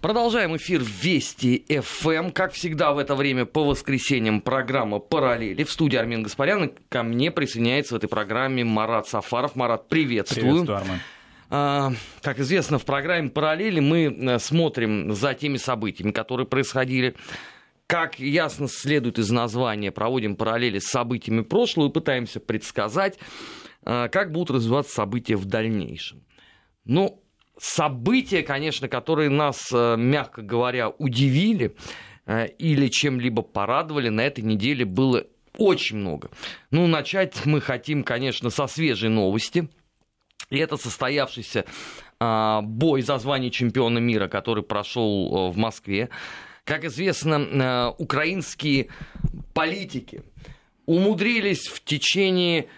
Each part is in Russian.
Продолжаем эфир Вести ФМ. Как всегда в это время по воскресеньям программа «Параллели». В студии Армин Гаспарян. Ко мне присоединяется в этой программе Марат Сафаров. Марат, приветствую. Приветствую, Арман. А, как известно, в программе «Параллели» мы э, смотрим за теми событиями, которые происходили. Как ясно следует из названия, проводим параллели с событиями прошлого и пытаемся предсказать, э, как будут развиваться события в дальнейшем. Ну, события, конечно, которые нас, э, мягко говоря, удивили э, или чем-либо порадовали, на этой неделе было очень много. Ну, начать мы хотим, конечно, со свежей новости. И это состоявшийся а, бой за звание чемпиона мира, который прошел э, в Москве. Как известно, украинские политики умудрились в течение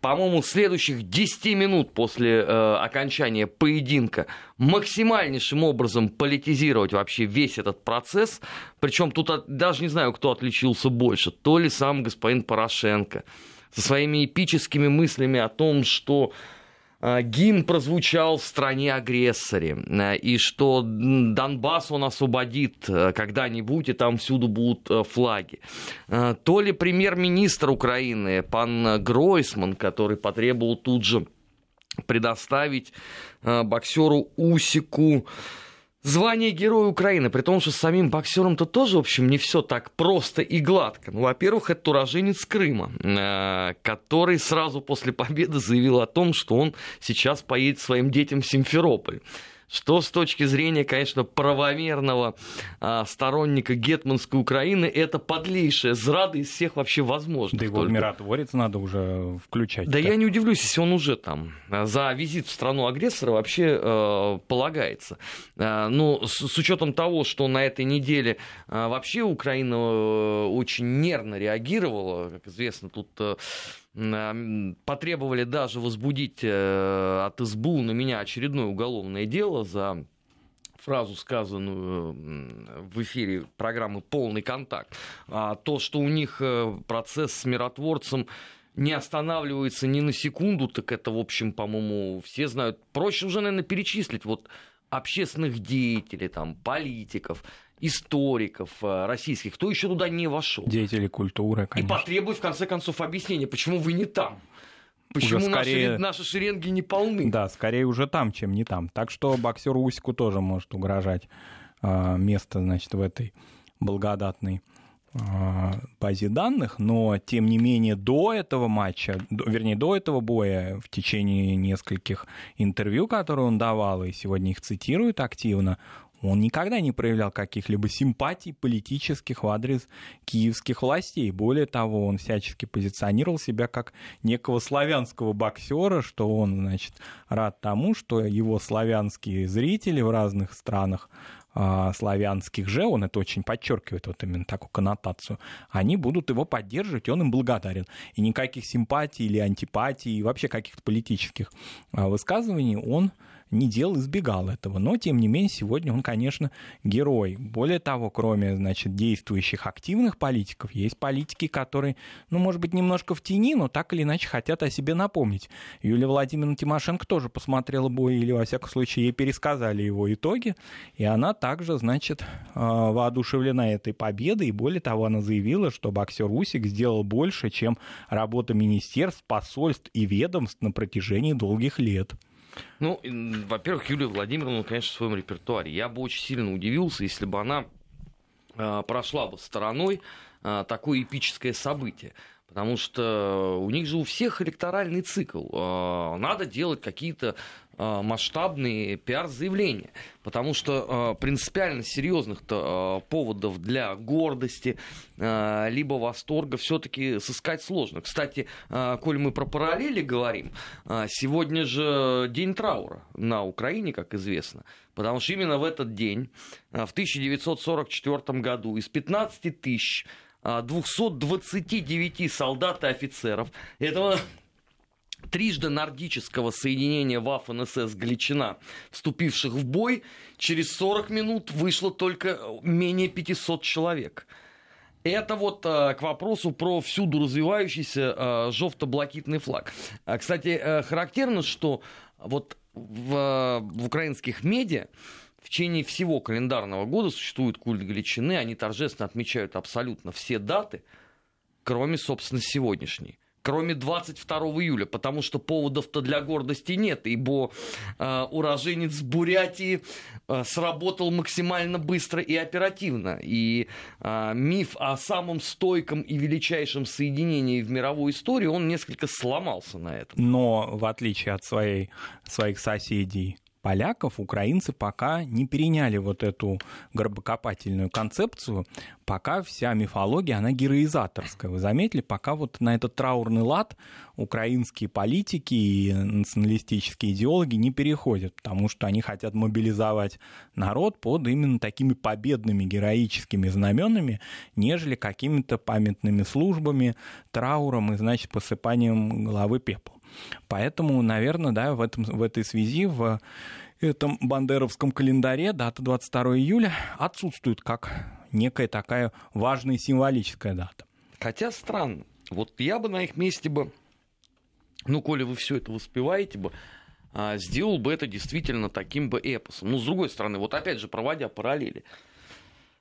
по-моему, следующих 10 минут после э, окончания поединка максимальнейшим образом политизировать вообще весь этот процесс. Причем тут от, даже не знаю, кто отличился больше. То ли сам господин Порошенко со своими эпическими мыслями о том, что гимн прозвучал в стране-агрессоре, э, и что Донбасс он освободит э, когда-нибудь, и там всюду будут флаги. То ли премьер-министр Украины, пан Гройсман, который потребовал тут же предоставить боксеру Усику звание Героя Украины, при том, что с самим боксером-то тоже, в общем, не все так просто и гладко. Ну, во-первых, это уроженец Крыма, э, который сразу после победы заявил о том, что он сейчас поедет своим детям в Симферополь что с точки зрения, конечно, правомерного а, сторонника гетманской Украины, это подлейшая зрада из всех вообще возможных. Да его только. миротворец надо уже включать. Да я не удивлюсь, если он уже там. За визит в страну агрессора вообще э, полагается. Э, ну, с, с учетом того, что на этой неделе э, вообще Украина э, очень нервно реагировала, как известно, тут... Э, потребовали даже возбудить э, от СБУ на меня очередное уголовное дело за фразу, сказанную в эфире программы «Полный контакт». А то, что у них э, процесс с миротворцем не останавливается ни на секунду, так это, в общем, по-моему, все знают. Проще уже, наверное, перечислить вот общественных деятелей, там, политиков, историков э, российских, кто еще туда не вошел. Деятели культуры, конечно. И потребует, в конце концов, объяснения, почему вы не там. Почему скорее... наши, наши шеренги не полны? Да, скорее уже там, чем не там. Так что боксеру Усику тоже может угрожать э, место, значит, в этой благодатной э, базе данных, но тем не менее до этого матча, до, вернее до этого боя в течение нескольких интервью, которые он давал, и сегодня их цитирует активно, он никогда не проявлял каких-либо симпатий политических в адрес киевских властей. Более того, он всячески позиционировал себя как некого славянского боксера, что он, значит, рад тому, что его славянские зрители в разных странах а, славянских же, он это очень подчеркивает, вот именно такую коннотацию, они будут его поддерживать, и он им благодарен. И никаких симпатий или антипатий, и вообще каких-то политических а, высказываний он не делал, избегал этого. Но, тем не менее, сегодня он, конечно, герой. Более того, кроме, значит, действующих активных политиков, есть политики, которые, ну, может быть, немножко в тени, но так или иначе хотят о себе напомнить. Юлия Владимировна Тимошенко тоже посмотрела бой, или, во всяком случае, ей пересказали его итоги, и она также, значит, а, воодушевлена этой победой, и более того, она заявила, что боксер Усик сделал больше, чем работа министерств, посольств и ведомств на протяжении долгих лет. Ну, во-первых, Юлия Владимировна, конечно, в своем репертуаре. Я бы очень сильно удивился, если бы она э, прошла бы стороной э, такое эпическое событие. Потому что у них же у всех электоральный цикл. Э, надо делать какие-то масштабные пиар-заявления. Потому что э, принципиально серьезных-то э, поводов для гордости либо восторга все-таки сыскать сложно. Кстати, коль мы про параллели говорим, сегодня же день траура на Украине, как известно. Потому что именно в этот день, в 1944 году, из 15 тысяч 229 солдат и офицеров. Этого трижды нордического соединения Waffen-СС Галичина, вступивших в бой, через 40 минут вышло только менее 500 человек. Это вот э, к вопросу про всюду развивающийся э, жовто-блакитный флаг. А, кстати, э, характерно, что вот в, в украинских медиа в течение всего календарного года существует культ Галичины, они торжественно отмечают абсолютно все даты, кроме, собственно, сегодняшней кроме 22 июля, потому что поводов-то для гордости нет, ибо э, уроженец Бурятии э, сработал максимально быстро и оперативно. И э, миф о самом стойком и величайшем соединении в мировой истории, он несколько сломался на этом. Но в отличие от своей, своих соседей, поляков украинцы пока не переняли вот эту гробокопательную концепцию, пока вся мифология, она героизаторская. Вы заметили, пока вот на этот траурный лад украинские политики и националистические идеологи не переходят, потому что они хотят мобилизовать народ под именно такими победными героическими знаменами, нежели какими-то памятными службами, трауром и, значит, посыпанием головы пеплом. Поэтому, наверное, да, в, этом, в этой связи в этом бандеровском календаре дата 22 июля отсутствует как некая такая важная символическая дата. Хотя странно. Вот я бы на их месте бы, ну, коли вы все это воспеваете бы, а, сделал бы это действительно таким бы эпосом. Но, с другой стороны, вот опять же, проводя параллели,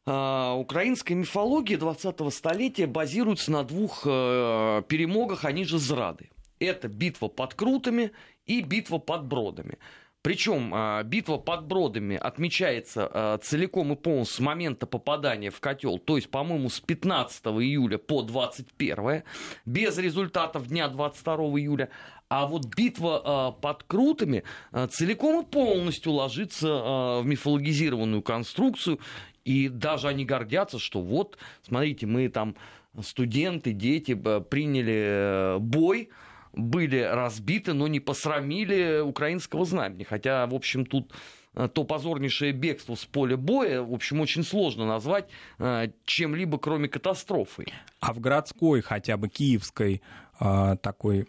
а, украинская мифология 20-го столетия базируется на двух э, перемогах, они же зрады. Это битва под Крутами и битва под Бродами. Причем а, битва под Бродами отмечается а, целиком и полностью с момента попадания в котел, то есть, по-моему, с 15 июля по 21, без результатов дня 22 июля. А вот битва а, под Крутами целиком и полностью ложится в мифологизированную конструкцию, и даже они гордятся, что вот, смотрите, мы там студенты, дети приняли э, бой, были разбиты, но не посрамили украинского знамени. Хотя, в общем, тут э, то позорнейшее бегство с поля боя, в общем, очень сложно назвать э, чем-либо, кроме катастрофы. А в городской, хотя бы киевской э, такой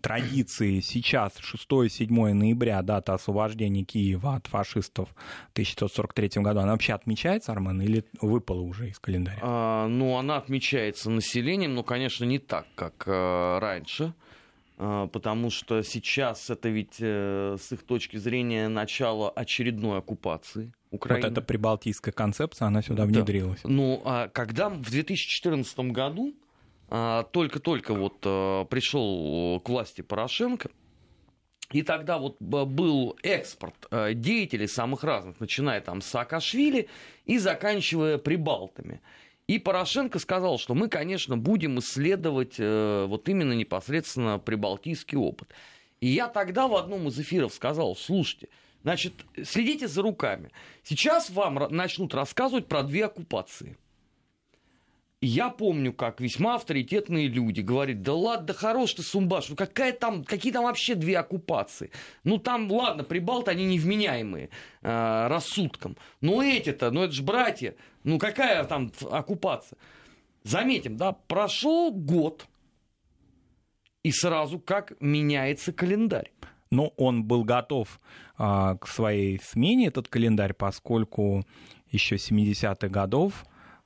традиции сейчас 6-7 ноября, дата освобождения Киева от фашистов в 1943 году, она вообще отмечается, Армен, или выпала уже из календаря? А, ну, она отмечается населением, но, конечно, не так, как раньше. А, потому что сейчас это ведь э, с их точки зрения начало очередной оккупации Украины. Вот эта прибалтийская концепция, она сюда внедрилась. Да. Ну, а когда в 2014 году а, только-только вот э, пришел к власти Порошенко, и тогда вот был экспорт э, деятелей самых разных, начиная там с Саакашвили и заканчивая Прибалтами. И Порошенко сказал, что мы, конечно, будем исследовать э, вот именно непосредственно прибалтийский опыт. И я тогда в одном из эфиров сказал, слушайте, значит, следите за руками. Сейчас вам начнут рассказывать про две оккупации я помню, как весьма авторитетные люди говорят, да ладно, да хорош ты, Сумбаш, ну какая там, какие там вообще две оккупации? Ну там, ладно, прибалты, они невменяемые э, рассудком. Но эти-то, ну это же братья, ну какая там оккупация? Заметим, да, прошел год, и сразу как меняется календарь. Но он был готов а, к своей смене, этот календарь, поскольку еще 70-х годов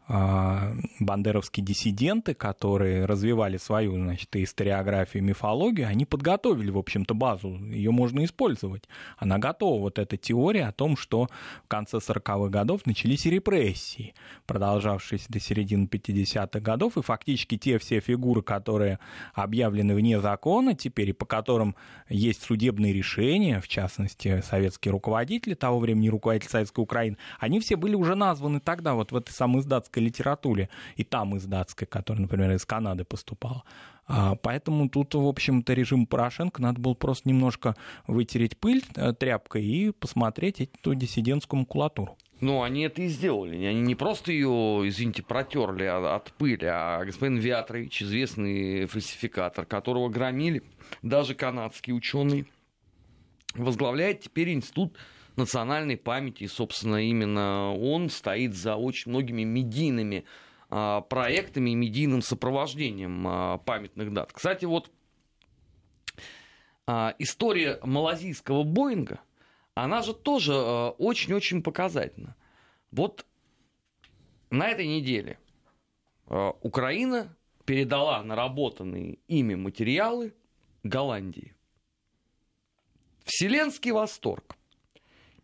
бандеровские диссиденты, которые развивали свою, значит, историографию, мифологию, они подготовили, в общем-то, базу, ее можно использовать. Она готова, вот эта теория о том, что в конце 40-х годов начались репрессии, продолжавшиеся до середины 50-х годов, и фактически те все фигуры, которые объявлены вне закона теперь, и по которым есть судебные решения, в частности, советские руководители того времени, руководитель Советской Украины, они все были уже названы тогда, вот в этой самой издатской датской литературе, и там из датской, которая, например, из Канады поступала. А, поэтому тут, в общем-то, режим Порошенко надо было просто немножко вытереть пыль э, тряпкой и посмотреть эту диссидентскую макулатуру. Ну, они это и сделали. Они не просто ее, извините, протерли от пыли, а господин Вятрович, известный фальсификатор, которого громили даже канадские ученые, возглавляет теперь институт национальной памяти. И, собственно, именно он стоит за очень многими медийными а, проектами и медийным сопровождением а, памятных дат. Кстати, вот а, история малазийского Боинга, она же тоже очень-очень показательна. Вот на этой неделе Украина передала наработанные ими материалы Голландии. Вселенский восторг.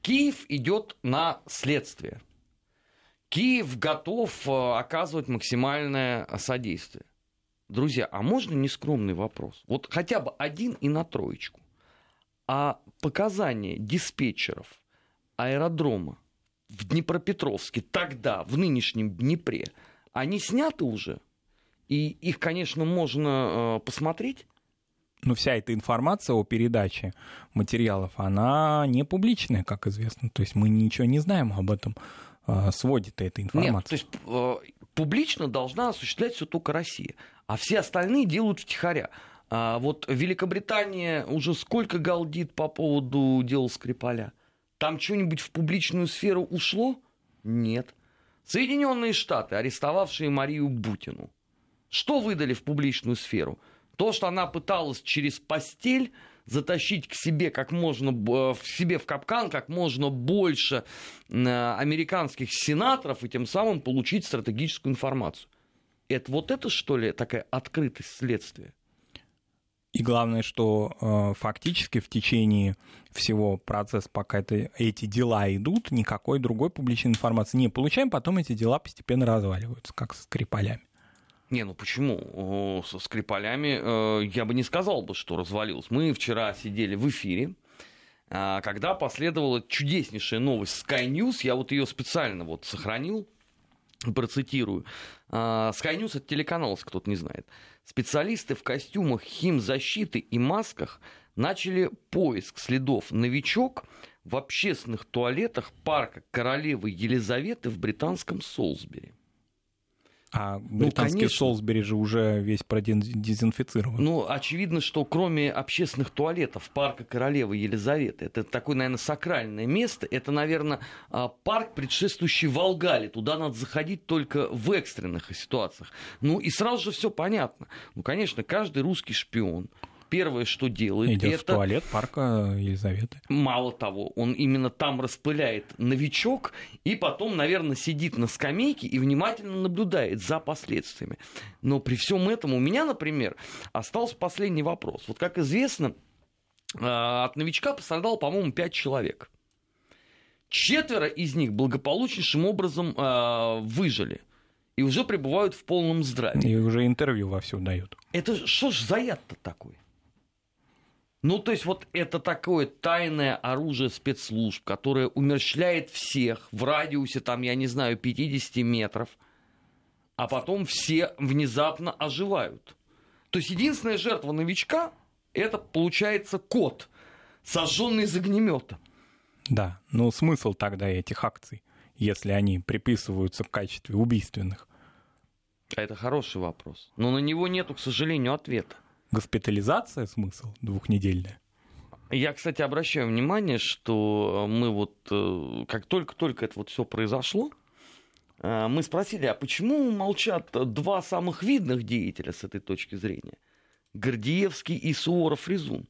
Киев идет на следствие. Киев готов э, оказывать максимальное содействие. Друзья, а можно нескромный вопрос? Вот хотя бы один и на троечку. А показания диспетчеров аэродрома в Днепропетровске тогда, в нынешнем Днепре, они сняты уже? И их, конечно, можно э, посмотреть? Но вся эта информация о передаче материалов, она не публичная, как известно. То есть мы ничего не знаем об этом э, своде этой информации. Нет, то есть э, публично должна осуществлять все только Россия, а все остальные делают втихаря. А вот Великобритания уже сколько галдит по поводу дела Скрипаля? Там что-нибудь в публичную сферу ушло? Нет. Соединенные Штаты, арестовавшие Марию Бутину, что выдали в публичную сферу? То, что она пыталась через постель затащить к себе как можно в себе в капкан как можно больше американских сенаторов и тем самым получить стратегическую информацию. Это вот это что ли такая открытость следствия? И главное, что э, фактически в течение всего процесса, пока это, эти дела идут, никакой другой публичной информации не получаем, потом эти дела постепенно разваливаются, как с Скрипалями. Не, ну почему? Со Скрипалями э, я бы не сказал бы, что развалилось. Мы вчера сидели в эфире, э, когда последовала чудеснейшая новость Sky News. Я вот ее специально вот сохранил, процитирую. Э, Sky News это телеканал, если кто-то не знает. Специалисты в костюмах химзащиты и масках начали поиск следов новичок в общественных туалетах парка королевы Елизаветы в британском Солсбери. А ну, британский ну, Солсбери же уже весь продезинфицирован. Ну, очевидно, что кроме общественных туалетов парка королевы Елизаветы, это такое, наверное, сакральное место, это, наверное, а, парк, предшествующий Волгале. Туда надо заходить только в экстренных ситуациях. Ну, и сразу же все понятно. Ну, конечно, каждый русский шпион, первое, что делает, Идет это... в туалет парка Елизаветы. Мало того, он именно там распыляет новичок и потом, наверное, сидит на скамейке и внимательно наблюдает за последствиями. Но при всем этом у меня, например, остался последний вопрос. Вот как известно, а, от новичка пострадало, по-моему, пять человек. Четверо из них благополучнейшим образом э, выжили и уже пребывают в полном здравии. И уже интервью вовсю дают. Это что ж за яд-то такой? Ну, то есть вот это такое тайное оружие спецслужб, которое умерщвляет всех в радиусе, там, я не знаю, 50 метров, а потом все внезапно оживают. То есть единственная жертва новичка – это, получается, кот, сожженный из огнемета. Да, но смысл тогда этих акций, если они приписываются в качестве убийственных? А это хороший вопрос. Но на него нету, к сожалению, ответа госпитализация смысл двухнедельная? Я, кстати, обращаю внимание, что мы вот, э, как только-только это вот все произошло, э, мы спросили, а почему молчат два самых видных деятеля с этой точки зрения? Гордеевский и Суворов-Резун.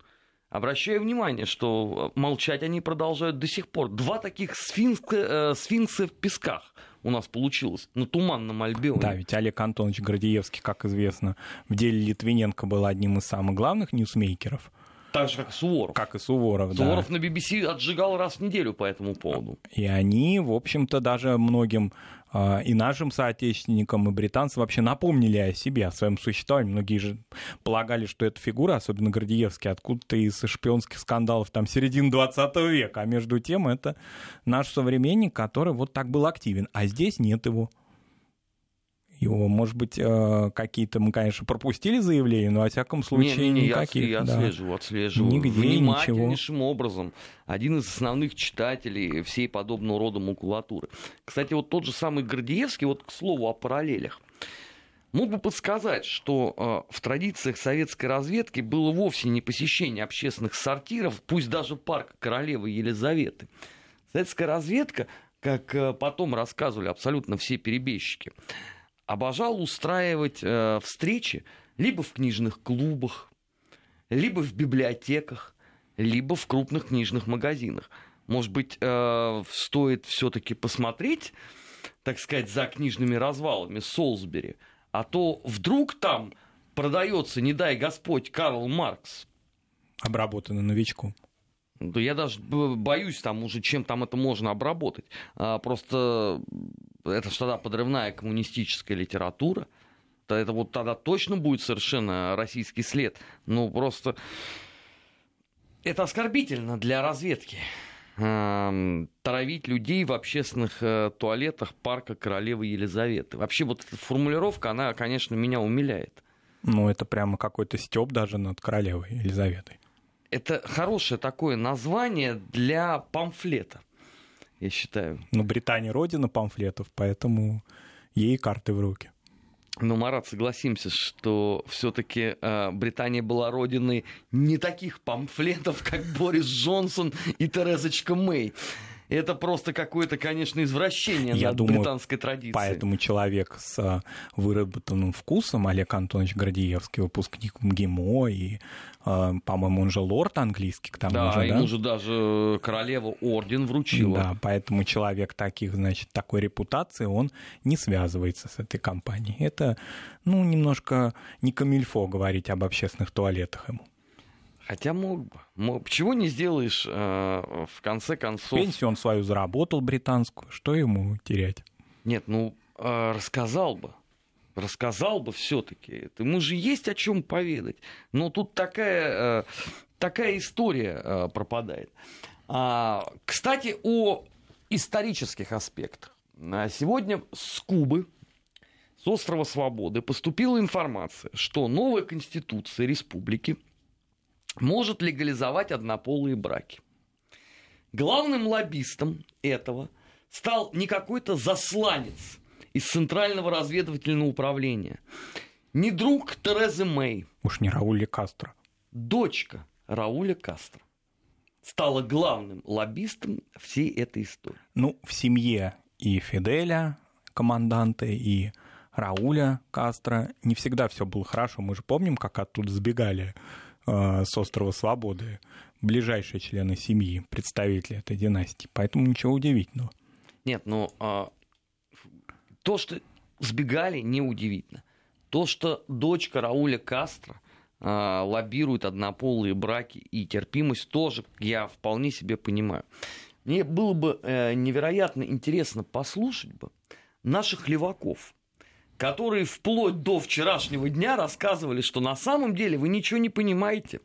Обращаю внимание, что молчать они продолжают до сих пор. Два таких сфинкса, э, сфинкса в песках – у нас получилось на Туманном Альбионе. Да, ведь Олег Антонович Гордеевский, как известно, в деле Литвиненко был одним из самых главных ньюсмейкеров. Так же, как и Суворов. Как и Суворов, Суворов да. на BBC отжигал раз в неделю по этому поводу. И они, в общем-то, даже многим и нашим соотечественникам, и британцам вообще напомнили о себе, о своем существовании. Многие же полагали, что эта фигура, особенно Гордеевский, откуда-то из шпионских скандалов там середины 20 века. А между тем это наш современник, который вот так был активен. А здесь нет его его. Может быть, э, какие-то мы, конечно, пропустили заявления, но, во всяком случае, не, не, не, никаких. Я, я да. отслеживаю, отслеживаю. Нигде Внимательнейшим ничего. образом. Один из основных читателей всей подобного рода макулатуры. Кстати, вот тот же самый Гордеевский, вот к слову о параллелях. Мог бы подсказать, что э, в традициях советской разведки было вовсе не посещение общественных сортиров, пусть даже парка королевы Елизаветы. Советская разведка, как э, потом рассказывали абсолютно все перебежчики, обожал устраивать э, встречи либо в книжных клубах, либо в библиотеках, либо в крупных книжных магазинах. Может быть, э, стоит все-таки посмотреть, так сказать, за книжными развалами Солсбери, а то вдруг там продается, не дай Господь, Карл Маркс. Обработанный новичком. Я даже боюсь там уже, чем там это можно обработать. А, просто это же тогда подрывная коммунистическая литература. Это вот тогда точно будет совершенно российский след. Ну, просто это оскорбительно для разведки. Травить людей в общественных э, туалетах парка королевы Елизаветы. Вообще вот эта формулировка, она, конечно, меня умиляет. Ну, это прямо какой-то стёб даже над королевой Елизаветой. Это хорошее такое название для памфлета, я считаю. Ну, Британия родина памфлетов, поэтому ей карты в руки. Но, Марат, согласимся, что все-таки э, Британия была родиной не таких памфлетов, как Борис Джонсон и Терезочка Мэй. Это просто какое-то, конечно, извращение Я над думаю, британской традицией. Поэтому человек с а, выработанным вкусом, Олег Антонович Гордеевский, выпускник МГИМО, и, а, по-моему, он же лорд английский к тому да, же, да? ему же даже королева орден вручила. Да, поэтому человек таких, значит, такой репутации, он не связывается с этой компанией. Это, ну, немножко не камильфо говорить об общественных туалетах ему. Хотя мог бы. Мог. Чего не сделаешь, э, в конце концов... Пенсию он свою заработал британскую, что ему терять? Нет, ну, э, рассказал бы. Рассказал бы все-таки. Ему же есть о чем поведать. Но тут такая, э, такая история э, пропадает. А, кстати, о исторических аспектах. А сегодня с Кубы, с острова Свободы, поступила информация, что новая конституция республики – может легализовать однополые браки. Главным лоббистом этого стал не какой-то засланец из Центрального разведывательного управления, не друг Терезы Мэй. Уж не Рауля Кастро. Дочка Рауля Кастро стала главным лоббистом всей этой истории. Ну, в семье и Фиделя, команданта, и Рауля Кастро не всегда все было хорошо. Мы же помним, как оттуда сбегали с острова Свободы, ближайшие члены семьи, представители этой династии. Поэтому ничего удивительного. Нет, ну а, то, что сбегали, неудивительно. То, что дочка Рауля Кастро а, лоббирует однополые браки и терпимость, тоже я вполне себе понимаю. Мне было бы э, невероятно интересно послушать бы наших леваков, которые вплоть до вчерашнего дня рассказывали, что на самом деле вы ничего не понимаете.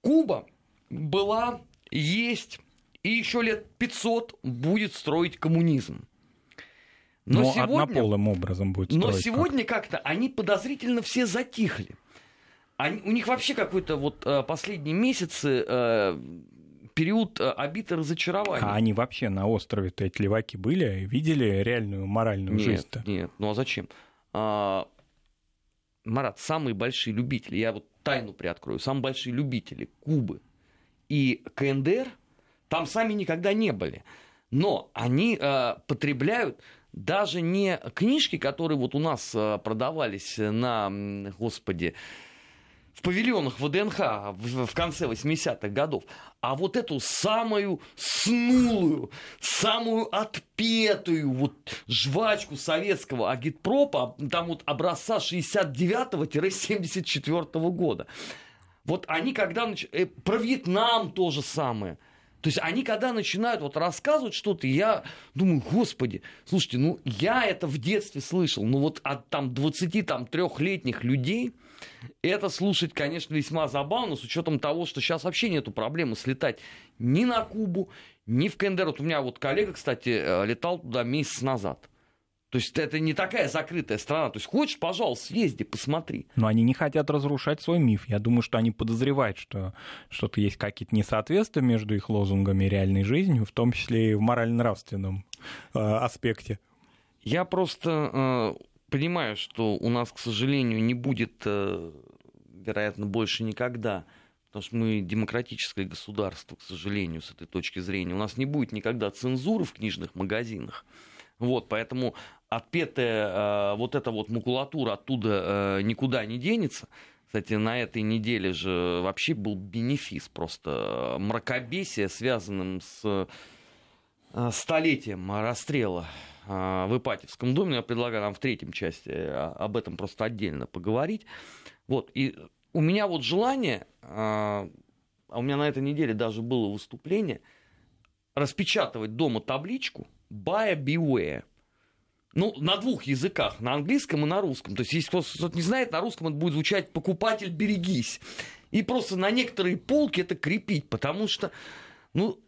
Куба была, есть и еще лет 500 будет строить коммунизм. Но, но сегодня, однополым образом будет строить. Но сегодня как-то они подозрительно все затихли. Они, у них вообще какой-то вот э, последние месяцы э, период э, обид и разочарования. А они вообще на острове-то эти леваки были? Видели реальную моральную нет, жизнь-то? Нет, ну а зачем? А, Марат, самые большие любители, я вот тайну приоткрою, самые большие любители Кубы и КНДР там сами никогда не были. Но они э, потребляют даже не книжки, которые вот у нас э, продавались на, господи, в павильонах ВДНХ в, конце 80-х годов, а вот эту самую снулую, самую отпетую вот жвачку советского агитпропа, там вот образца 69-74 года. Вот они когда... Нач... Э, про Вьетнам то же самое. То есть они когда начинают вот рассказывать что-то, я думаю, господи, слушайте, ну я это в детстве слышал, ну вот от там 23-летних людей, это слушать, конечно, весьма забавно, с учетом того, что сейчас вообще нету проблемы слетать ни на Кубу, ни в КНДР. Вот у меня вот коллега, кстати, э, летал туда месяц назад. То есть это не такая закрытая страна. То есть хочешь, пожалуйста, съезди, посмотри. Но они не хотят разрушать свой миф. Я думаю, что они подозревают, что что-то есть какие-то несоответствия между их лозунгами и реальной жизнью, в том числе и в морально-нравственном э, аспекте. Я просто э, понимаю, что у нас, к сожалению, не будет, э, вероятно, больше никогда, потому что мы демократическое государство, к сожалению, с этой точки зрения. У нас не будет никогда цензуры в книжных магазинах. Вот, поэтому отпетая э, вот эта вот макулатура оттуда э, никуда не денется. Кстати, на этой неделе же вообще был бенефис, просто мракобесие, связанным с столетием расстрела в Ипатьевском доме. Я предлагаю нам в третьем части а, об этом просто отдельно поговорить. Вот, и у меня вот желание а, а у меня на этой неделе даже было выступление, распечатывать дома табличку «Buy beware». Ну, на двух языках, на английском и на русском. То есть, если кто-то не знает, на русском это будет звучать «покупатель, берегись». И просто на некоторые полки это крепить, потому что, ну,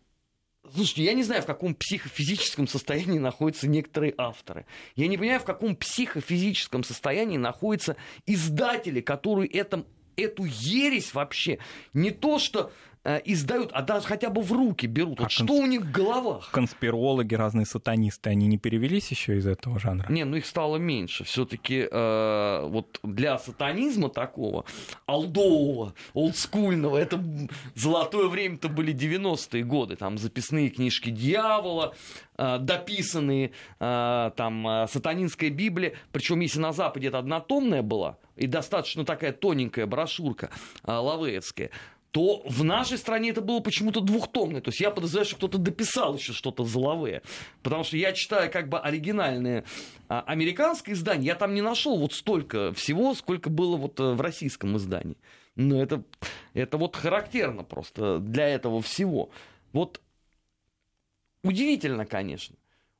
Слушайте, я не знаю, в каком психофизическом состоянии находятся некоторые авторы. Я не понимаю, в каком психофизическом состоянии находятся издатели, которые это, эту ересь вообще не то что Э, издают, а даже хотя бы в руки берут. А вот конс... что у них в головах? Конспирологи, разные сатанисты, они не перевелись еще из этого жанра? Не, ну их стало меньше. Все-таки э, вот для сатанизма такого, алдового, олдскульного, это золотое время-то были 90-е годы. Там записные книжки дьявола, э, дописанные, э, там э, сатанинская Библия. Причем если на Западе это однотомная была, и достаточно такая тоненькая брошюрка э, лавеевская, то в нашей стране это было почему-то двухтомное. То есть я подозреваю, что кто-то дописал еще что-то зловое. Потому что я читаю как бы оригинальное а, американское издание, я там не нашел вот столько всего, сколько было вот э, в российском издании. Но это, это вот характерно просто для этого всего. Вот удивительно, конечно.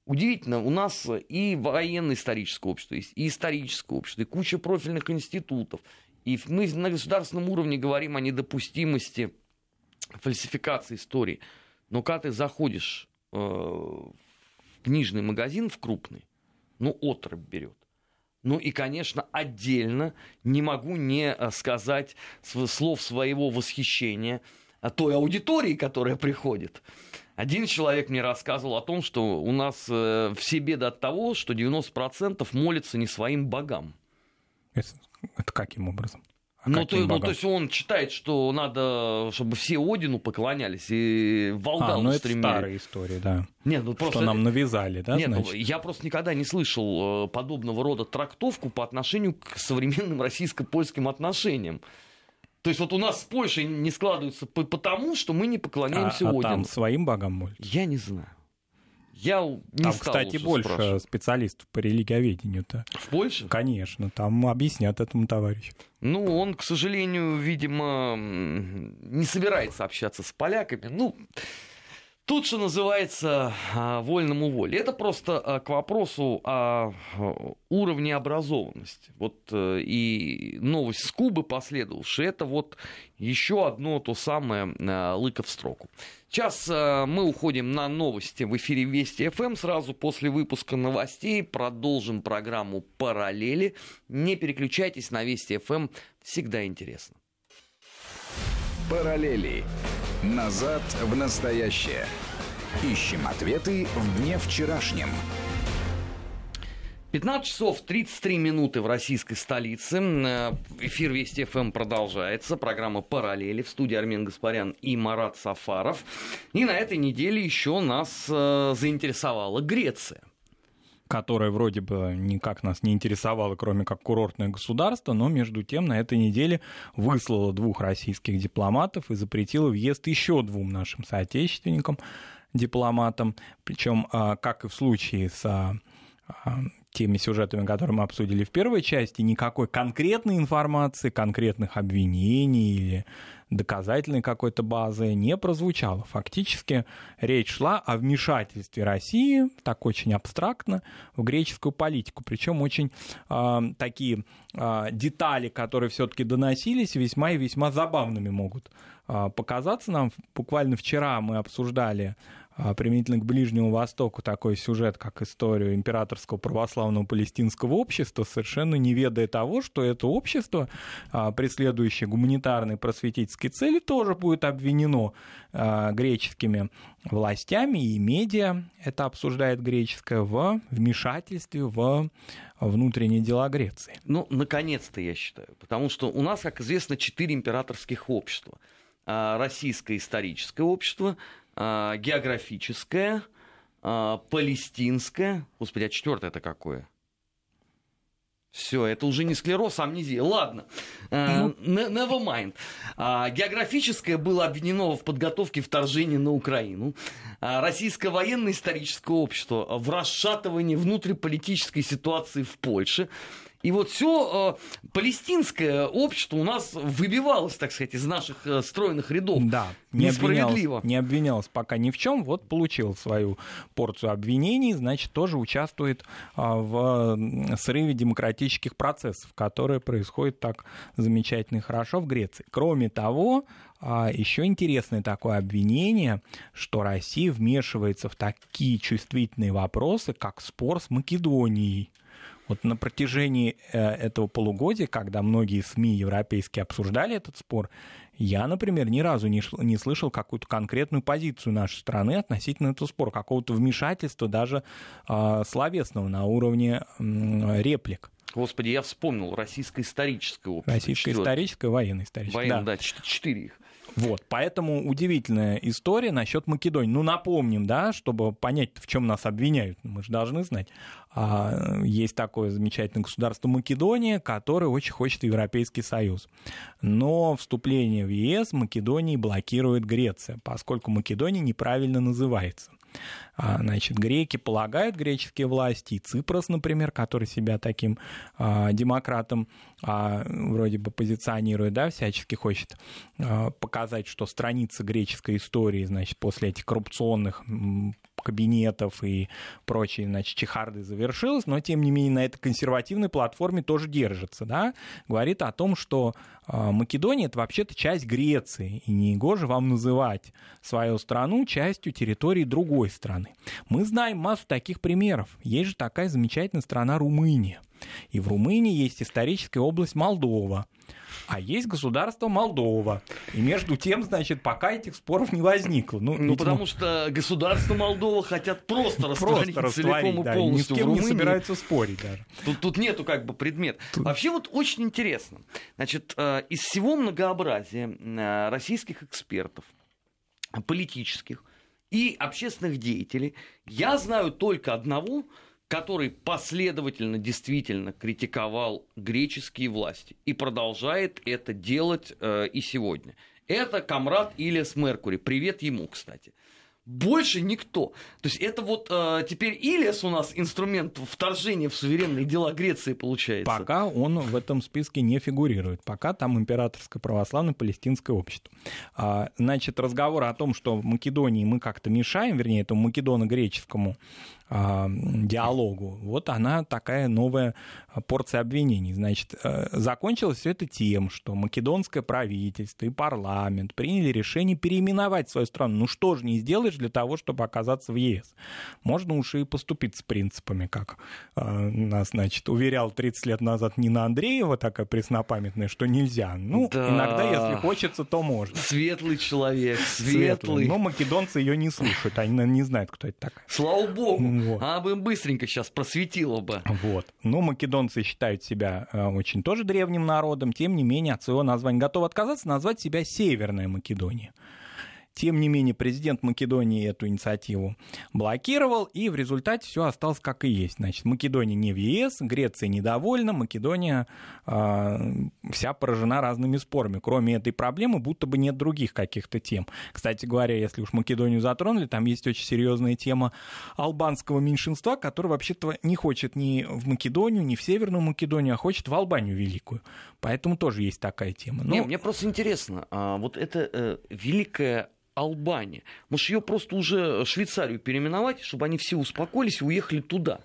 Удивительно, у нас и военно-историческое общество есть, и историческое общество, и куча профильных институтов, и мы на государственном уровне говорим о недопустимости фальсификации истории. Но когда ты заходишь э, в книжный магазин, в крупный, ну, отрыв берет. Ну и, конечно, отдельно не могу не э, сказать слов своего восхищения той аудитории, которая приходит. Один человек мне рассказывал о том, что у нас э, все беды от того, что 90% молятся не своим богам. Это каким образом? А ну, то, ну, то есть он читает, что надо, чтобы все Одину поклонялись и Валдалу а, ну, стремили. это старая история, да. Нет, ну, просто... Что нам навязали, да, Нет, ну, значит? я просто никогда не слышал э, подобного рода трактовку по отношению к современным российско-польским отношениям. То есть вот у нас с Польшей не складывается потому, что мы не поклоняемся а, а Одину. там своим богам молятся? Я не знаю. Я не там, стал кстати, больше спрашивать. специалистов по религиоведению-то. В Польше? Конечно, там объяснят этому товарищу. Ну, он, к сожалению, видимо, не собирается общаться с поляками. Ну, Тут, что называется, а, вольному воле. Это просто а, к вопросу о уровне образованности. Вот э, и новость с Кубы последовавшая, это вот еще одно то самое а, лыко в строку. Сейчас мы уходим на новости в эфире Вести ФМ. Сразу после выпуска новостей продолжим программу «Параллели». Не переключайтесь на Вести ФМ, всегда интересно. «Параллели» Назад в настоящее. Ищем ответы в дне вчерашнем. 15 часов 33 минуты в российской столице. Эфир Вести ФМ продолжается. Программа «Параллели» в студии Армен Гаспарян и Марат Сафаров. И на этой неделе еще нас э, заинтересовала Греция которая вроде бы никак нас не интересовала, кроме как курортное государство, но между тем на этой неделе выслала двух российских дипломатов и запретила въезд еще двум нашим соотечественникам, дипломатам. Причем, а, как и в случае с а, а, теми сюжетами, которые мы обсудили в первой части, никакой конкретной информации, конкретных обвинений или доказательной какой-то базы не прозвучало. Фактически речь шла о вмешательстве России, так очень абстрактно, в греческую политику. Причем очень э, такие э, детали, которые все-таки доносились, весьма и весьма забавными могут э, показаться нам. Буквально вчера мы обсуждали применительно к Ближнему Востоку такой сюжет, как историю императорского православного палестинского общества, совершенно не ведая того, что это общество, а, преследующее гуманитарные просветительские цели, тоже будет обвинено а, греческими властями и медиа, это обсуждает греческое, в вмешательстве в внутренние дела Греции. Ну, наконец-то, я считаю. Потому что у нас, как известно, четыре императорских общества. Российское историческое общество, а, географическое, а, палестинское. Господи, а четвертое это какое? Все, это уже не склероз, а амнезия. Ладно, uh, never mind. Uh, географическое было обвинено в подготовке вторжения на Украину. Uh, Российское военно-историческое общество в расшатывании внутриполитической ситуации в Польше. И вот все э, палестинское общество у нас выбивалось, так сказать, из наших э, стройных рядов. Да, не обвинялось, не обвинялось пока ни в чем. Вот получил свою порцию обвинений, значит, тоже участвует а, в срыве демократических процессов, которые происходят так замечательно и хорошо в Греции. Кроме того, а, еще интересное такое обвинение, что Россия вмешивается в такие чувствительные вопросы, как спор с Македонией. Вот на протяжении э, этого полугодия, когда многие СМИ европейские обсуждали этот спор, я, например, ни разу не, не слышал какую-то конкретную позицию нашей страны относительно этого спора, какого-то вмешательства даже э, словесного на уровне э, реплик. Господи, я вспомнил российское историческое общество. Российское историческое, военное историческое. Военное, да, четыре их. Вот, поэтому удивительная история насчет Македонии. Ну, напомним, да, чтобы понять, в чем нас обвиняют, мы же должны знать. А, есть такое замечательное государство Македония, которое очень хочет Европейский Союз. Но вступление в ЕС Македонии блокирует Греция, поскольку Македония неправильно называется. А, значит, греки полагают, греческие власти, и Ципрос, например, который себя таким а, демократом а, вроде бы позиционирует, да, всячески хочет а, показать, что страница греческой истории, значит, после этих коррупционных кабинетов и прочей, значит, чехарды завершилась, но, тем не менее, на этой консервативной платформе тоже держится, да, говорит о том, что Македония — это вообще-то часть Греции, и не гоже вам называть свою страну частью территории другой страны. Мы знаем массу таких примеров. Есть же такая замечательная страна Румыния. И в Румынии есть историческая область Молдова — а есть государство Молдова. И между тем, значит, пока этих споров не возникло. Ну, ну видимо... потому что государство Молдова хотят просто растворить просто целиком и да, полностью. И ни с кем не собираются спорить даже. Тут, тут нету как бы предмет. Тут... Вообще вот очень интересно. Значит, э, из всего многообразия э, российских экспертов, политических и общественных деятелей, я знаю только одного, который последовательно действительно критиковал греческие власти и продолжает это делать э, и сегодня. Это комрад Ильяс Меркури. Привет ему, кстати. Больше никто. То есть это вот э, теперь Ильяс у нас инструмент вторжения в суверенные дела Греции получается. Пока он в этом списке не фигурирует. Пока там императорское православное палестинское общество. А, значит, разговор о том, что в Македонии мы как-то мешаем, вернее, этому македоно-греческому диалогу, вот она такая новая порция обвинений. Значит, э, закончилось все это тем, что македонское правительство и парламент приняли решение переименовать свою страну. Ну что же не сделаешь для того, чтобы оказаться в ЕС? Можно уж и поступить с принципами, как э, нас, значит, уверял 30 лет назад Нина Андреева, такая преснопамятная, что нельзя. Ну, да. иногда, если хочется, то можно. Светлый человек, светлый. светлый. Но македонцы ее не слушают, они не знают, кто это такая. Слава богу. Вот. Она бы быстренько сейчас просветила бы. Вот. Но македонцы считают себя э, очень тоже древним народом, тем не менее от своего названия готовы отказаться, назвать себя Северная Македония. Тем не менее, президент Македонии эту инициативу блокировал, и в результате все осталось как и есть. Значит, Македония не в ЕС, Греция недовольна, Македония э, вся поражена разными спорами. Кроме этой проблемы, будто бы нет других каких-то тем. Кстати говоря, если уж Македонию затронули, там есть очень серьезная тема албанского меньшинства, которое вообще-то не хочет ни в Македонию, ни в Северную Македонию, а хочет в Албанию великую. Поэтому тоже есть такая тема. Но... Не, мне просто интересно, а вот это э, великая Албания. Может, ее просто уже Швейцарию переименовать, чтобы они все успокоились и уехали туда?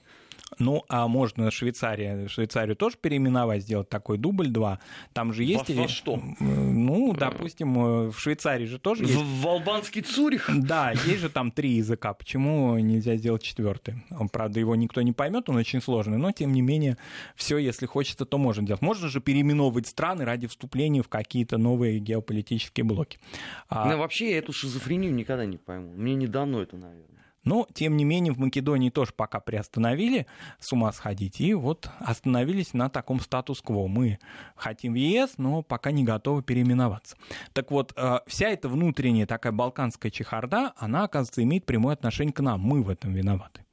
Ну, а можно Швейцария, Швейцарию тоже переименовать, сделать такой дубль 2. Там же есть... Во, во что? Ну, допустим, э, в Швейцарии же тоже есть... В, албанский Цюрих? Да, есть же там три языка. Почему нельзя сделать четвертый? Правда, его никто не поймет, он очень сложный, но тем не менее, все, если хочется, то можно делать. Можно же переименовывать страны ради вступления в какие-то новые геополитические блоки. А... Ну, вообще, я эту шизофрению никогда не пойму. Мне не дано это, наверное. Но, тем не менее, в Македонии тоже пока приостановили с ума сходить, и вот остановились на таком статус-кво. Мы хотим в ЕС, но пока не готовы переименоваться. Так вот, э, вся эта внутренняя такая балканская чехарда, она, оказывается, имеет прямое отношение к нам. Мы в этом виноваты.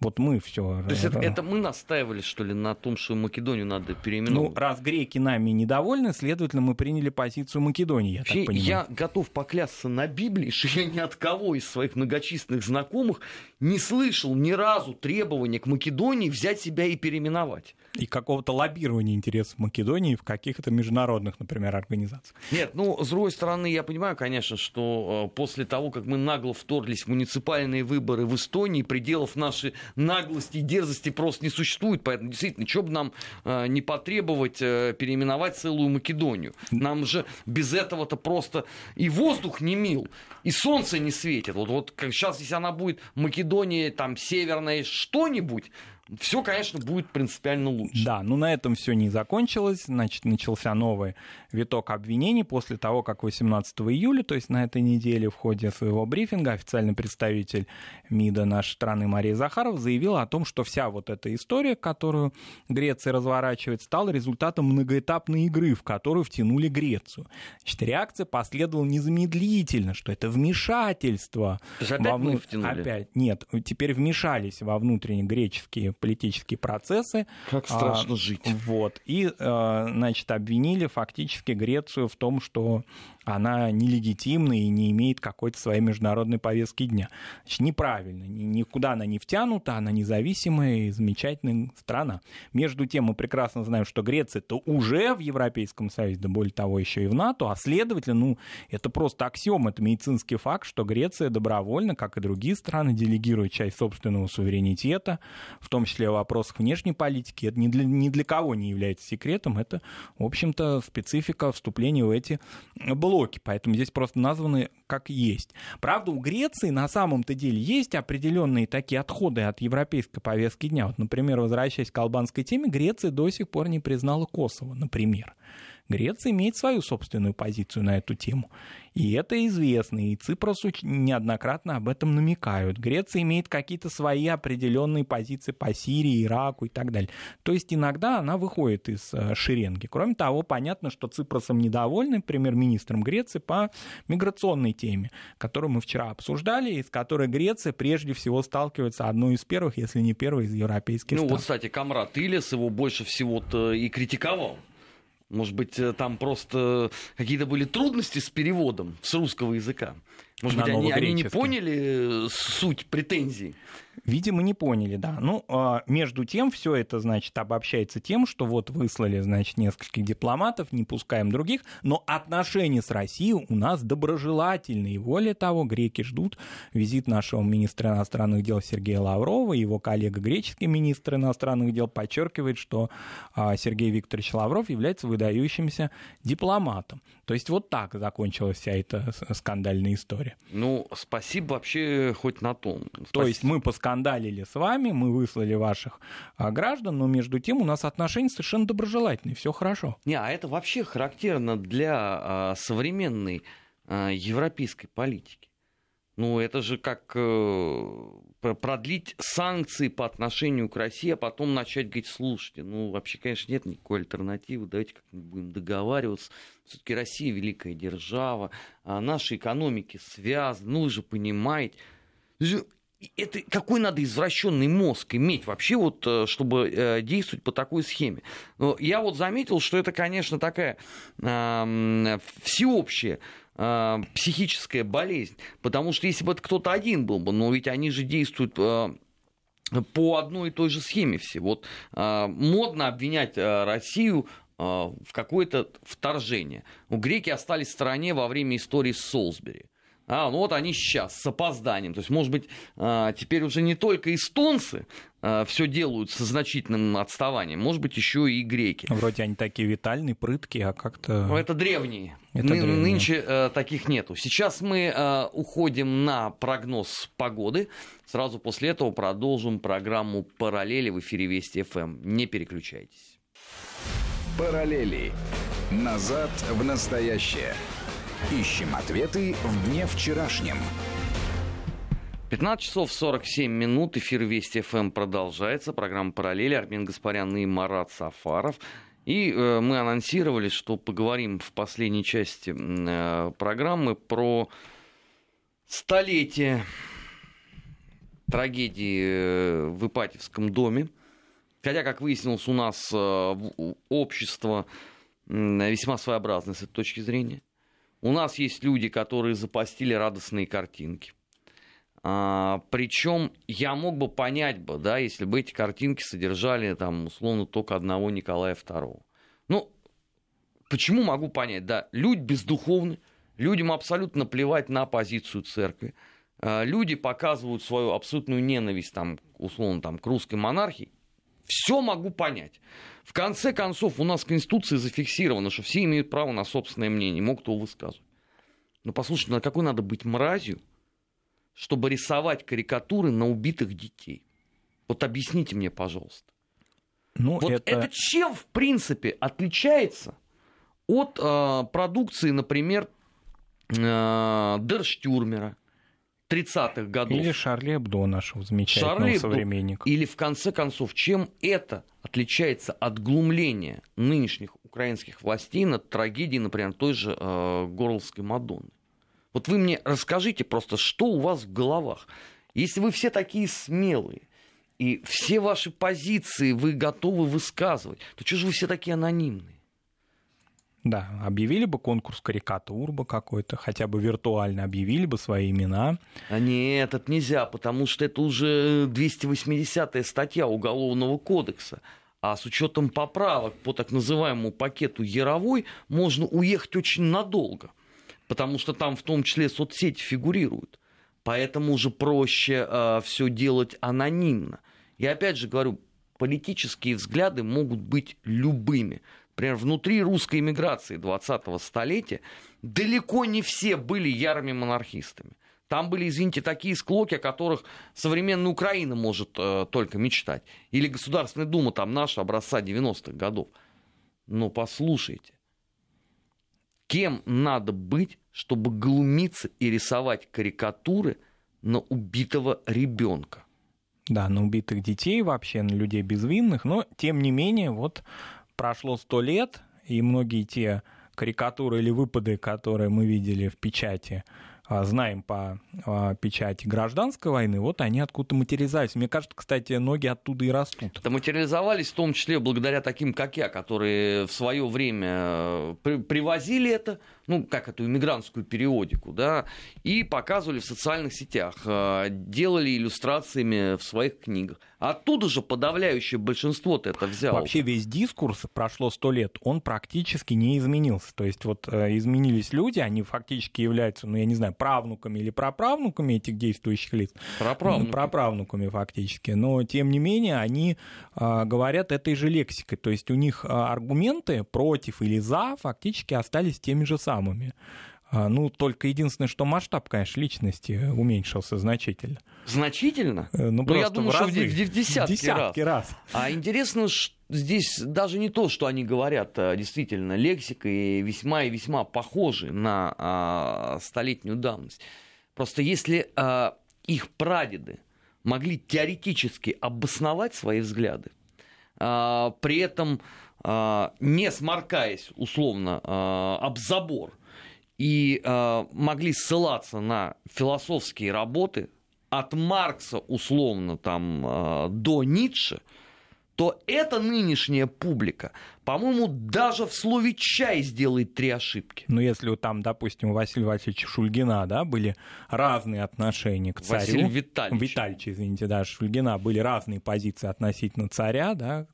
Вот мы все. То есть это, это мы настаивали, что ли, на том, что Македонию надо переименовать? Ну, раз греки нами недовольны, следовательно, мы приняли позицию Македонии, я Вообще, так понимаю. Я готов поклясться на Библии, что я ни от кого из своих многочисленных знакомых не слышал ни разу требования к Македонии взять себя и переименовать. И какого-то лоббирования интересов Македонии в каких-то международных, например, организациях. Нет, ну, с другой стороны, я понимаю, конечно, что э, после того, как мы нагло вторглись в муниципальные выборы в Эстонии, пределов нашей наглости и дерзости просто не существует. Поэтому, действительно, что бы нам э, не потребовать э, переименовать целую Македонию? Нам же без этого-то просто и воздух не мил, и солнце не светит. Вот, вот как сейчас, если она будет Македония, там, северная что-нибудь, все, конечно, будет принципиально лучше. Да, но на этом все не закончилось. Значит, начался новый виток обвинений после того, как 18 июля, то есть на этой неделе в ходе своего брифинга официальный представитель МИДа нашей страны Мария Захарова заявила о том, что вся вот эта история, которую Греция разворачивает, стала результатом многоэтапной игры, в которую втянули Грецию. Значит, реакция последовала незамедлительно, что это вмешательство. Опять во вну... Опять. Нет, теперь вмешались во внутренние греческие политические процессы. Как страшно а, жить. Вот. И, а, значит, обвинили фактически Грецию в том, что она нелегитимна и не имеет какой-то своей международной повестки дня. Значит, неправильно, никуда она не втянута, она независимая и замечательная страна. Между тем, мы прекрасно знаем, что Греция-то уже в Европейском Союзе, да более того, еще и в НАТО, а следовательно, ну, это просто аксиом, это медицинский факт, что Греция добровольно, как и другие страны, делегирует часть собственного суверенитета, в том числе в вопросах внешней политики. Это ни для, ни для кого не является секретом, это, в общем-то, специфика вступления в эти блоки блоки, поэтому здесь просто названы как есть. Правда, у Греции на самом-то деле есть определенные такие отходы от европейской повестки дня. Вот, например, возвращаясь к албанской теме, Греция до сих пор не признала Косово, например. Греция имеет свою собственную позицию на эту тему. И это известно, и Ципросу неоднократно об этом намекают. Греция имеет какие-то свои определенные позиции по Сирии, Ираку и так далее. То есть иногда она выходит из э, шеренги. Кроме того, понятно, что Ципросом недовольны премьер-министром Греции по миграционной теме, которую мы вчера обсуждали, и с которой Греция прежде всего сталкивается одной из первых, если не первой из европейских ну, стран. Ну вот, кстати, Камрад Илес его больше всего-то и критиковал. Может быть, э, там просто какие-то были трудности с переводом с русского языка. Может быть, они, они не поняли э, суть претензий. Видимо, не поняли, да. Ну, а, между тем, все это, значит, обобщается тем, что вот выслали, значит, нескольких дипломатов, не пускаем других, но отношения с Россией у нас доброжелательные. Более того, греки ждут визит нашего министра иностранных дел Сергея Лаврова, его коллега греческий министр иностранных дел подчеркивает, что а, Сергей Викторович Лавров является выдающимся дипломатом. То есть вот так закончилась вся эта скандальная история. Ну, спасибо вообще хоть на том. Спасибо. То есть мы поскандалили с вами, мы выслали ваших а, граждан, но между тем у нас отношения совершенно доброжелательные, все хорошо. Не, а это вообще характерно для а, современной а, европейской политики. Ну, это же как э, продлить санкции по отношению к России, а потом начать говорить, слушайте, ну, вообще, конечно, нет никакой альтернативы, давайте как-нибудь будем договариваться. Все-таки Россия великая держава, а наши экономики связаны, ну, вы же понимаете. Это какой надо извращенный мозг иметь вообще, вот, э, чтобы э, действовать по такой схеме? Я вот заметил, что это, конечно, такая всеобщая э, психическая болезнь. Потому что если бы это кто-то один был бы, но ведь они же действуют по одной и той же схеме все. Вот модно обвинять Россию в какое-то вторжение. У греки остались в стороне во время истории с Солсбери. А, ну вот они сейчас с опозданием. То есть, может быть, а, теперь уже не только эстонцы а, все делают со значительным отставанием, может быть, еще и греки. Вроде они такие витальные, прыткие, а как-то... Ну, это древние. Это Ны- древние. Нынче э, таких нету. Сейчас мы э, уходим на прогноз погоды. Сразу после этого продолжим программу «Параллели» в эфире Вести ФМ. Не переключайтесь. «Параллели. Назад в настоящее». Ищем ответы в дне вчерашнем. 15 часов 47 минут. Эфир Вести ФМ продолжается. Программа «Параллели». Армен Гаспарян и Марат Сафаров. И э, мы анонсировали, что поговорим в последней части э, программы про столетие трагедии э, в Ипатьевском доме. Хотя, как выяснилось, у нас общество весьма своеобразное с этой точки зрения. У нас есть люди, которые запостили радостные картинки. А, причем я мог бы понять бы, да, если бы эти картинки содержали там условно только одного Николая II. Ну, почему могу понять? Да, люди бездуховны, людям абсолютно плевать на позицию церкви. А, люди показывают свою абсолютную ненависть там, условно там, к русской монархии. Все могу понять. В конце концов, у нас в Конституции зафиксировано, что все имеют право на собственное мнение, могут его высказывать. Но послушайте, на какой надо быть мразью, чтобы рисовать карикатуры на убитых детей? Вот объясните мне, пожалуйста. Ну, вот это... это чем, в принципе, отличается от э, продукции, например, э, Дерштюрмера, 30-х годов. Или Шарли Эбдо, нашего замечательного Шарли современника. Или, в конце концов, чем это отличается от глумления нынешних украинских властей над трагедией, например, той же э, Горловской Мадонны? Вот вы мне расскажите просто, что у вас в головах. Если вы все такие смелые, и все ваши позиции вы готовы высказывать, то что же вы все такие анонимные? Да, объявили бы конкурс карикатур бы какой-то, хотя бы виртуально объявили бы свои имена. А нет, это нельзя, потому что это уже 280-я статья Уголовного кодекса. А с учетом поправок по так называемому пакету Яровой можно уехать очень надолго, потому что там в том числе соцсети фигурируют. Поэтому уже проще э, все делать анонимно. И опять же говорю, политические взгляды могут быть любыми. Например, внутри русской иммиграции 20-го столетия далеко не все были ярыми монархистами. Там были, извините, такие склоки, о которых современная Украина может э, только мечтать. Или Государственная Дума, там наша, образца 90-х годов. Но послушайте, кем надо быть, чтобы глумиться и рисовать карикатуры на убитого ребенка? Да, на убитых детей вообще, на людей безвинных, но тем не менее, вот прошло сто лет, и многие те карикатуры или выпады, которые мы видели в печати, а, знаем по а, печати гражданской войны, вот они откуда-то материализовались. Мне кажется, кстати, ноги оттуда и растут. Это материализовались в том числе благодаря таким, как я, которые в свое время э, привозили это, ну, как эту иммигрантскую периодику, да, и показывали в социальных сетях, э, делали иллюстрациями в своих книгах. Оттуда же подавляющее большинство это взяло. Вообще весь дискурс прошло сто лет, он практически не изменился. То есть вот э, изменились люди, они фактически являются, ну я не знаю, правнуками или праправнуками этих действующих лиц. Праправнуками. Праправнуками фактически. Но тем не менее они э, говорят этой же лексикой. То есть у них аргументы против или за фактически остались теми же самыми. А, ну, только единственное, что масштаб, конечно, личности уменьшился значительно. Значительно? Э, ну, ну я думаю, в что разы. в, в десятки, десятки раз. раз. А интересно, что здесь даже не то, что они говорят, а действительно, лексика и весьма и весьма похожи на а, столетнюю давность. Просто если а, их прадеды могли теоретически обосновать свои взгляды, а, при этом не сморкаясь условно а, об забор, и э, могли ссылаться на философские работы от Маркса условно там до Ницше, то эта нынешняя публика, по-моему, даже в слове «чай» сделает три ошибки. Ну, если там, допустим, у Василия Васильевича Шульгина, да, были разные отношения к царю. Василий Витальевич. Витальевич, извините, да, Шульгина, были разные позиции относительно царя, да,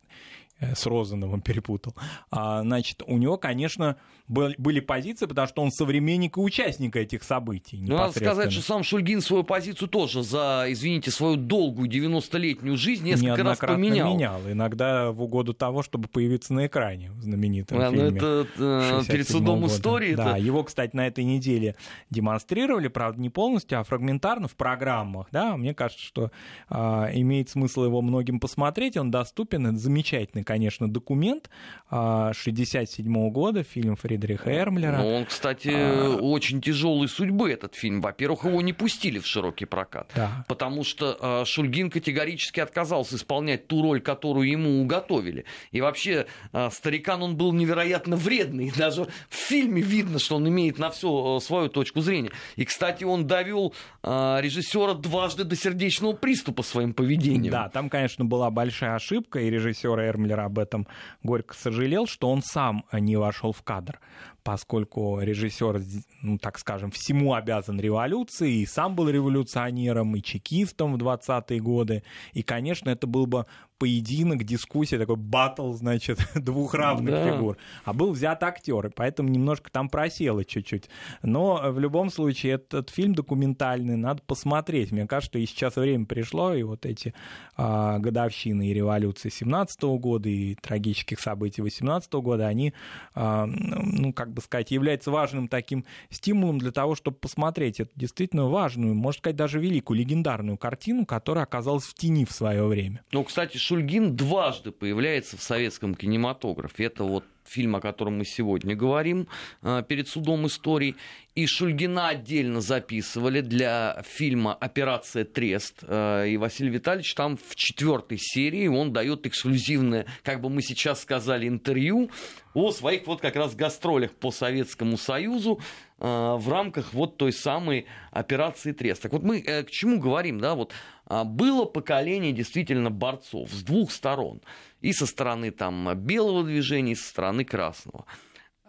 с Розановым перепутал. А, значит, у него, конечно, были позиции, потому что он современник и участник этих событий. Ну, надо сказать, что сам Шульгин свою позицию тоже за, извините, свою долгую 90-летнюю жизнь несколько раз поменял. менял. Иногда в угоду того, чтобы появиться на экране в знаменитом а, фильме. Ну, это э, перед судом года. истории. Да, это... его, кстати, на этой неделе демонстрировали, правда, не полностью, а фрагментарно в программах. Да, мне кажется, что э, имеет смысл его многим посмотреть. Он доступен, это замечательный конечно, документ 1967 года, фильм Фридриха Эрмлера. Но он, кстати, а... очень тяжелой судьбы, этот фильм. Во-первых, его не пустили в широкий прокат, да. потому что Шульгин категорически отказался исполнять ту роль, которую ему уготовили. И вообще, старикан он был невероятно вредный. Даже в фильме видно, что он имеет на все свою точку зрения. И, кстати, он довел режиссера дважды до сердечного приступа своим поведением. Да, там, конечно, была большая ошибка, и режиссер Эрмлер об этом горько сожалел, что он сам не вошел в кадр поскольку режиссер, ну, так скажем, всему обязан революции, и сам был революционером, и чекистом в 20-е годы. И, конечно, это был бы поединок, дискуссия, такой батл, значит, двух равных да. фигур. А был взят актер, и поэтому немножко там просело чуть-чуть. Но в любом случае этот фильм документальный, надо посмотреть. Мне кажется, что и сейчас время пришло, и вот эти а, годовщины и революции 17 -го года, и трагических событий 18 -го года, они, а, ну, как бы сказать, являются важным таким стимулом для того, чтобы посмотреть эту действительно важную, можно сказать, даже великую, легендарную картину, которая оказалась в тени в свое время. Ну, кстати, Шульгин дважды появляется в советском кинематографе. Это вот фильм, о котором мы сегодня говорим, а, перед судом истории. И Шульгина отдельно записывали для фильма «Операция Трест». А, и Василий Витальевич там в четвертой серии он дает эксклюзивное, как бы мы сейчас сказали, интервью о своих вот как раз гастролях по Советскому Союзу а, в рамках вот той самой операции Трест. Так вот мы э, к чему говорим, да, вот было поколение действительно борцов с двух сторон. И со стороны там белого движения, и со стороны красного.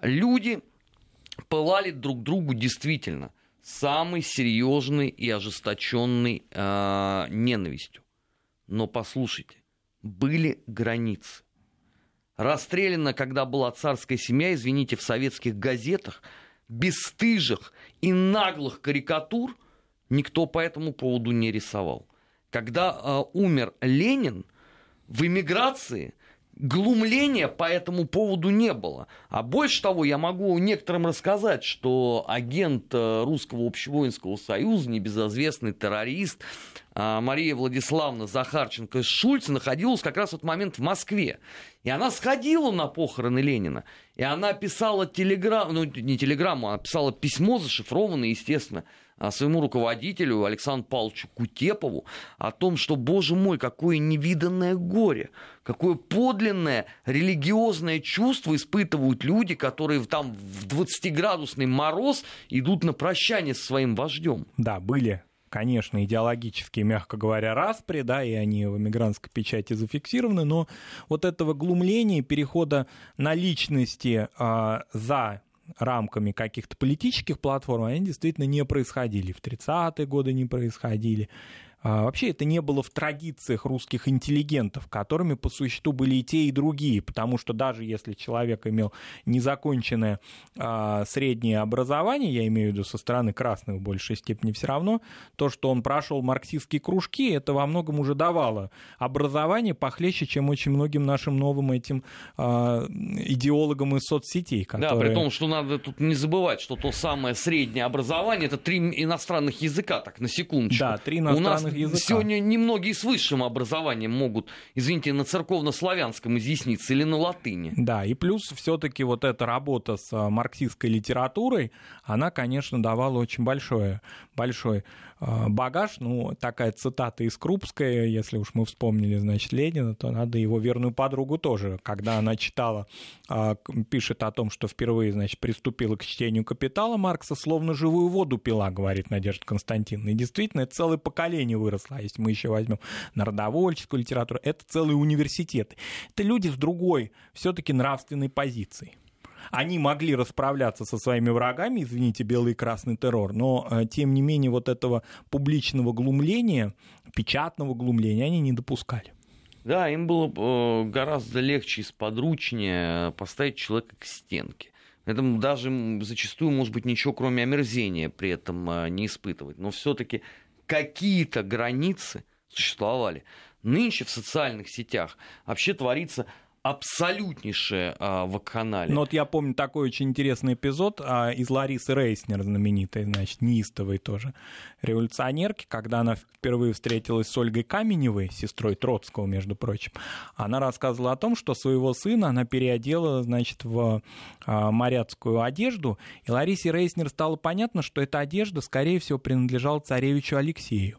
Люди пылали друг другу действительно самой серьезной и ожесточенной э, ненавистью. Но послушайте, были границы. Расстреляна, когда была царская семья, извините, в советских газетах, бесстыжих и наглых карикатур никто по этому поводу не рисовал когда э, умер Ленин, в эмиграции глумления по этому поводу не было. А больше того, я могу некоторым рассказать, что агент э, Русского общевоинского союза, небезызвестный террорист, э, Мария Владиславовна Захарченко Шульц находилась как раз в этот момент в Москве. И она сходила на похороны Ленина. И она писала телеграмму, ну не телеграмму, она писала письмо зашифрованное, естественно, а, своему руководителю Александру Павловичу Кутепову о том, что, боже мой, какое невиданное горе, какое подлинное религиозное чувство испытывают люди, которые там в 20-градусный мороз идут на прощание со своим вождем. Да, были конечно, идеологические, мягко говоря, распри, да, и они в эмигрантской печати зафиксированы, но вот этого глумления, перехода на личности э, за рамками каких-то политических платформ, они действительно не происходили. В 30-е годы не происходили. А, вообще это не было в традициях русских интеллигентов, которыми по существу были и те, и другие, потому что даже если человек имел незаконченное а, среднее образование, я имею в виду со стороны красных в большей степени все равно, то, что он прошел марксистские кружки, это во многом уже давало образование похлеще, чем очень многим нашим новым этим а, идеологам из соцсетей. Которые... Да, при том, что надо тут не забывать, что то самое среднее образование, это три иностранных языка, так, на секундочку. Да, три иностранных языка. Сегодня немногие с высшим образованием могут, извините, на церковно-славянском изъясниться или на латыни. Да, и плюс все-таки вот эта работа с а, марксистской литературой, она, конечно, давала очень большое, большой а, багаж, ну, такая цитата из Крупская, если уж мы вспомнили, значит, Ленина, то надо его верную подругу тоже, когда она читала, а, пишет о том, что впервые, значит, приступила к чтению «Капитала» Маркса, словно живую воду пила, говорит Надежда Константиновна. И действительно, это целое поколение выросло, а если мы еще возьмем народовольческую литературу, это целые университеты. Это люди с другой все-таки нравственной позицией они могли расправляться со своими врагами, извините, белый и красный террор, но э, тем не менее вот этого публичного глумления, печатного глумления они не допускали. Да, им было э, гораздо легче и сподручнее поставить человека к стенке. Поэтому даже зачастую, может быть, ничего кроме омерзения при этом э, не испытывать. Но все-таки какие-то границы существовали. Нынче в социальных сетях вообще творится абсолютнейшая а, вакханалия. Ну вот я помню такой очень интересный эпизод а, из Ларисы Рейснер, знаменитой, значит, неистовой тоже революционерки, когда она впервые встретилась с Ольгой Каменевой, сестрой Троцкого, между прочим. Она рассказывала о том, что своего сына она переодела, значит, в а, моряцкую одежду, и Ларисе Рейснер стало понятно, что эта одежда, скорее всего, принадлежала царевичу Алексею.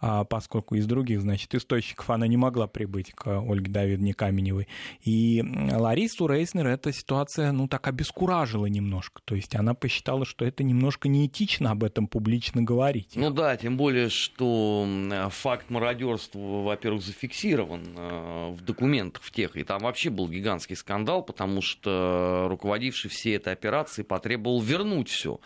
А поскольку из других, значит, источников она не могла прибыть к Ольге Давидовне Каменевой. И Ларису Рейснер эта ситуация, ну, так обескуражила немножко. То есть она посчитала, что это немножко неэтично об этом публично говорить. Ну да, тем более, что факт мародерства, во-первых, зафиксирован э, в документах в тех, и там вообще был гигантский скандал, потому что руководивший всей этой операцией потребовал вернуть все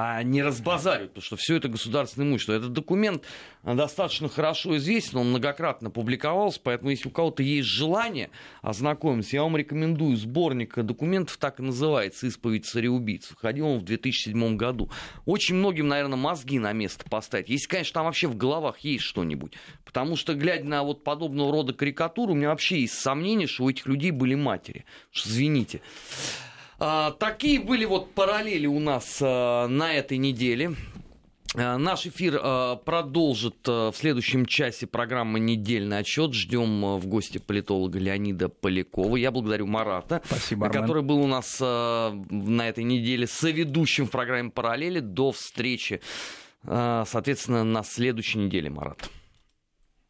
а не разбазаривать, потому что все это государственное имущество. Этот документ достаточно хорошо известен, он многократно публиковался, поэтому если у кого-то есть желание ознакомиться, я вам рекомендую сборник документов, так и называется «Исповедь цареубийц». Выходил он в 2007 году. Очень многим, наверное, мозги на место поставить. Если, конечно, там вообще в головах есть что-нибудь. Потому что, глядя на вот подобного рода карикатуру, у меня вообще есть сомнение, что у этих людей были матери. Извините. А, такие были вот параллели у нас а, на этой неделе. А, наш эфир продолжит в следующем часе программа «Недельный отчет». Ждем в гости политолога Леонида Полякова. Я благодарю Марата, Спасибо, который был у нас на этой неделе соведущим в программе «Параллели». До встречи, соответственно, на следующей неделе, Марат.